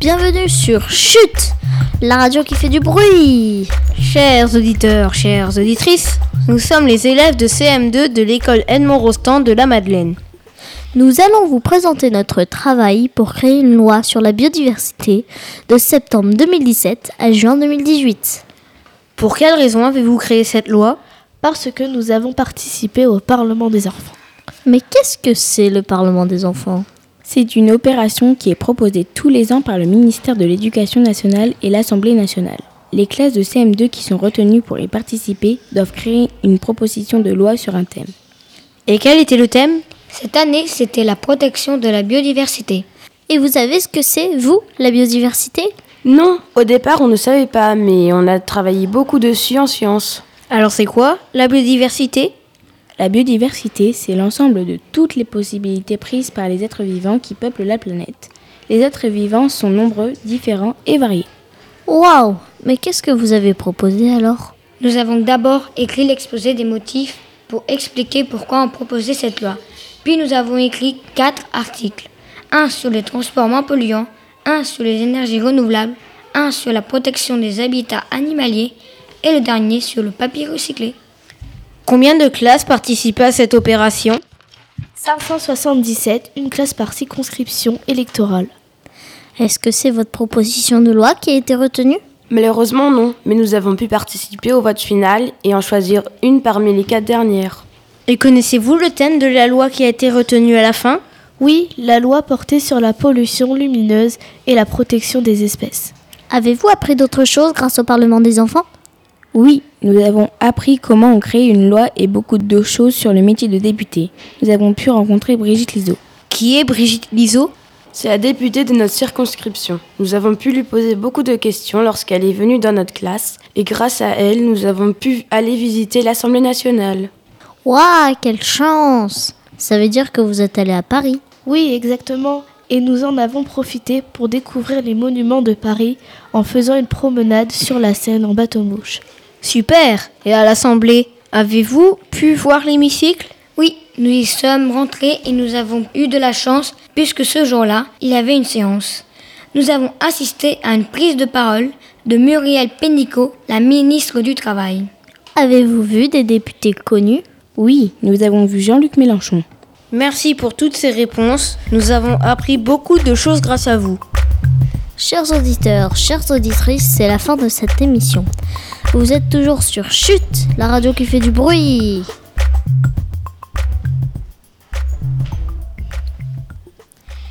Bienvenue sur Chute, la radio qui fait du bruit. Chers auditeurs, chères auditrices, nous sommes les élèves de CM2 de l'école Edmond Rostand de la Madeleine. Nous allons vous présenter notre travail pour créer une loi sur la biodiversité de septembre 2017 à juin 2018. Pour quelle raison avez-vous créé cette loi? Parce que nous avons participé au Parlement des enfants. Mais qu'est-ce que c'est le Parlement des enfants? C'est une opération qui est proposée tous les ans par le ministère de l'Éducation nationale et l'Assemblée nationale. Les classes de CM2 qui sont retenues pour y participer doivent créer une proposition de loi sur un thème. Et quel était le thème? Cette année, c'était la protection de la biodiversité. Et vous savez ce que c'est, vous, la biodiversité? Non, au départ on ne savait pas, mais on a travaillé beaucoup dessus en sciences. Alors c'est quoi la biodiversité? La biodiversité, c'est l'ensemble de toutes les possibilités prises par les êtres vivants qui peuplent la planète. Les êtres vivants sont nombreux, différents et variés. Waouh Mais qu'est-ce que vous avez proposé alors? Nous avons d'abord écrit l'exposé des motifs pour expliquer pourquoi on proposait cette loi. Puis nous avons écrit quatre articles. Un sur les transports moins polluants, un sur les énergies renouvelables, un sur la protection des habitats animaliers et le dernier sur le papier recyclé. Combien de classes participaient à cette opération? 577, une classe par circonscription électorale. Est-ce que c'est votre proposition de loi qui a été retenue? Malheureusement non, mais nous avons pu participer au vote final et en choisir une parmi les quatre dernières. Et connaissez-vous le thème de la loi qui a été retenu à la fin? Oui, la loi portait sur la pollution lumineuse et la protection des espèces. Avez-vous appris d'autres choses grâce au Parlement des enfants? Oui, nous avons appris comment on crée une loi et beaucoup de choses sur le métier de député. Nous avons pu rencontrer Brigitte Lizo. Qui est Brigitte Lizo C'est la députée de notre circonscription. Nous avons pu lui poser beaucoup de questions lorsqu'elle est venue dans notre classe et grâce à elle, nous avons pu aller visiter l'Assemblée nationale. Waouh, quelle chance Ça veut dire que vous êtes allé à Paris. Oui, exactement. Et nous en avons profité pour découvrir les monuments de Paris en faisant une promenade sur la Seine en bateau-mouche. Super Et à l'Assemblée, avez-vous pu voir l'hémicycle? Oui, nous y sommes rentrés et nous avons eu de la chance puisque ce jour-là, il y avait une séance. Nous avons assisté à une prise de parole de Muriel Pénicaud, la ministre du Travail. Avez-vous vu des députés connus? Oui, nous avons vu Jean-Luc Mélenchon. Merci pour toutes ces réponses. Nous avons appris beaucoup de choses grâce à vous. Chers auditeurs, chères auditrices, c'est la fin de cette émission. Vous êtes toujours sur Chute, la radio qui fait du bruit.